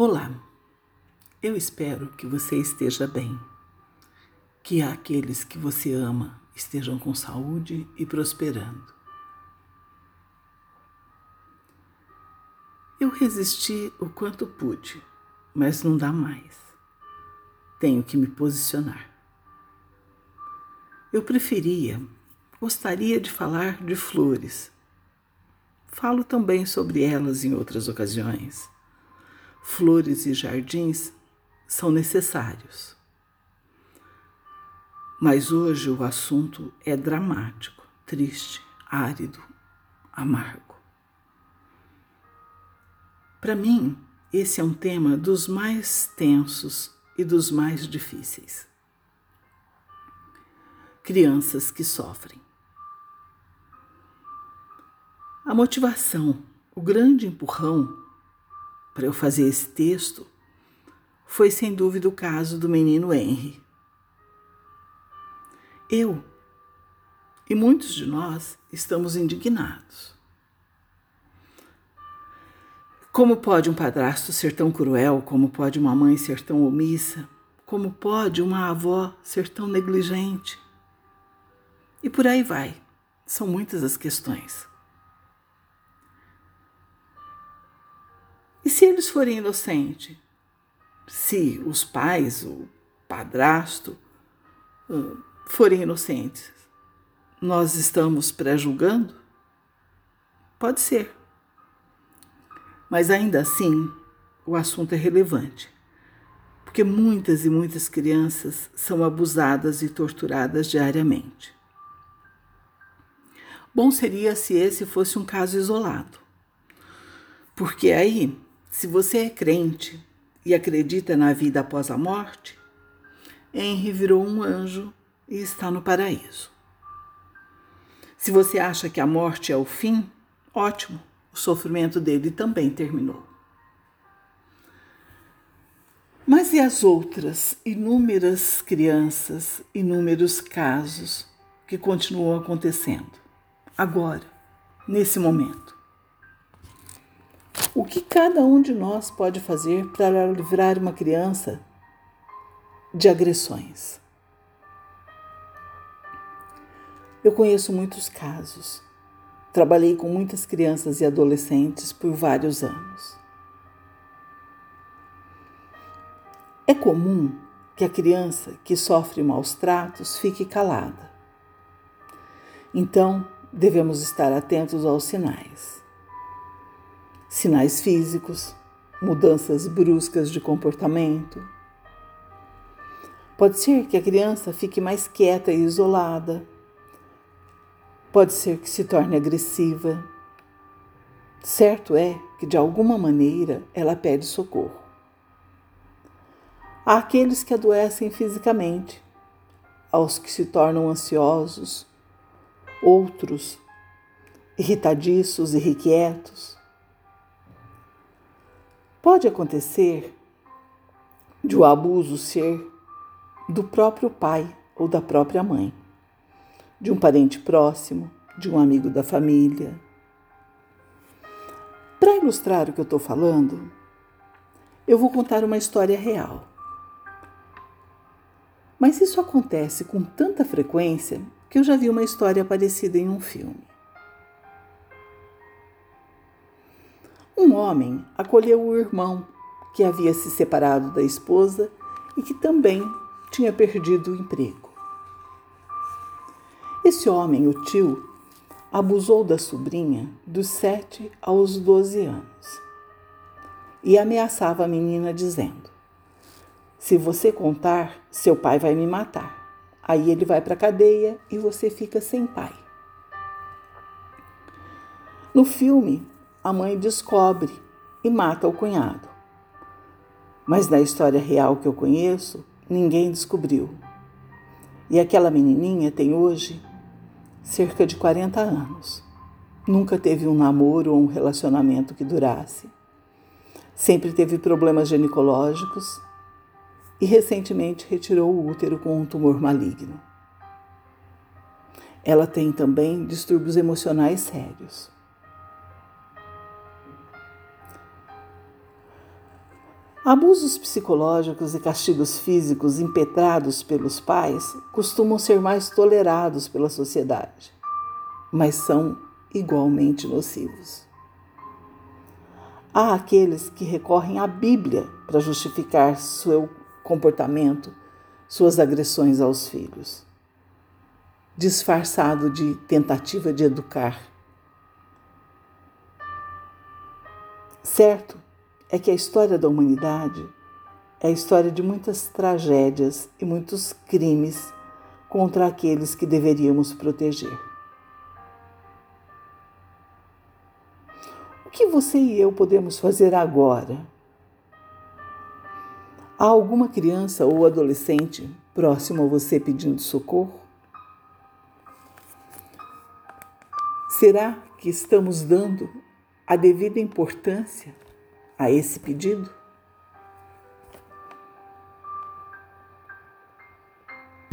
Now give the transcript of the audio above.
Olá, eu espero que você esteja bem, que aqueles que você ama estejam com saúde e prosperando. Eu resisti o quanto pude, mas não dá mais. Tenho que me posicionar. Eu preferia, gostaria de falar de flores. Falo também sobre elas em outras ocasiões. Flores e jardins são necessários. Mas hoje o assunto é dramático, triste, árido, amargo. Para mim, esse é um tema dos mais tensos e dos mais difíceis. Crianças que sofrem. A motivação, o grande empurrão para eu fazer esse texto foi sem dúvida o caso do menino Henry. Eu e muitos de nós estamos indignados. Como pode um padrasto ser tão cruel? Como pode uma mãe ser tão omissa? Como pode uma avó ser tão negligente? E por aí vai. São muitas as questões. E se eles forem inocentes? Se os pais, o padrasto, hum, forem inocentes, nós estamos pré-julgando? Pode ser. Mas ainda assim, o assunto é relevante, porque muitas e muitas crianças são abusadas e torturadas diariamente. Bom seria se esse fosse um caso isolado, porque aí, se você é crente e acredita na vida após a morte, Henry virou um anjo e está no paraíso. Se você acha que a morte é o fim, ótimo o sofrimento dele também terminou. Mas e as outras inúmeras crianças, inúmeros casos que continuam acontecendo agora, nesse momento? Que cada um de nós pode fazer para livrar uma criança de agressões? Eu conheço muitos casos Trabalhei com muitas crianças e adolescentes por vários anos. É comum que a criança que sofre maus tratos fique calada. Então, devemos estar atentos aos sinais. Sinais físicos, mudanças bruscas de comportamento. Pode ser que a criança fique mais quieta e isolada Pode ser que se torne agressiva. Certo é que, de alguma maneira, ela pede socorro. Há aqueles que adoecem fisicamente, aos que se tornam ansiosos, outros irritadiços e irrequietos. Pode acontecer de o abuso ser do próprio pai ou da própria mãe de um parente próximo, de um amigo da família. Para ilustrar o que eu estou falando, eu vou contar uma história real. Mas isso acontece com tanta frequência que eu já vi uma história parecida em um filme. Um homem acolheu o irmão que havia se separado da esposa e que também tinha perdido o emprego. Esse homem, o tio, abusou da sobrinha dos 7 aos 12 anos e ameaçava a menina, dizendo: Se você contar, seu pai vai me matar. Aí ele vai para a cadeia e você fica sem pai. No filme, a mãe descobre e mata o cunhado. Mas na história real que eu conheço, ninguém descobriu. E aquela menininha tem hoje cerca de 40 anos. Nunca teve um namoro ou um relacionamento que durasse. Sempre teve problemas ginecológicos e recentemente retirou o útero com um tumor maligno. Ela tem também distúrbios emocionais sérios. Abusos psicológicos e castigos físicos impetrados pelos pais costumam ser mais tolerados pela sociedade, mas são igualmente nocivos. Há aqueles que recorrem à Bíblia para justificar seu comportamento, suas agressões aos filhos, disfarçado de tentativa de educar. Certo é que a história da humanidade é a história de muitas tragédias e muitos crimes contra aqueles que deveríamos proteger. O que você e eu podemos fazer agora? Há alguma criança ou adolescente próximo a você pedindo socorro? Será que estamos dando a devida importância a esse pedido?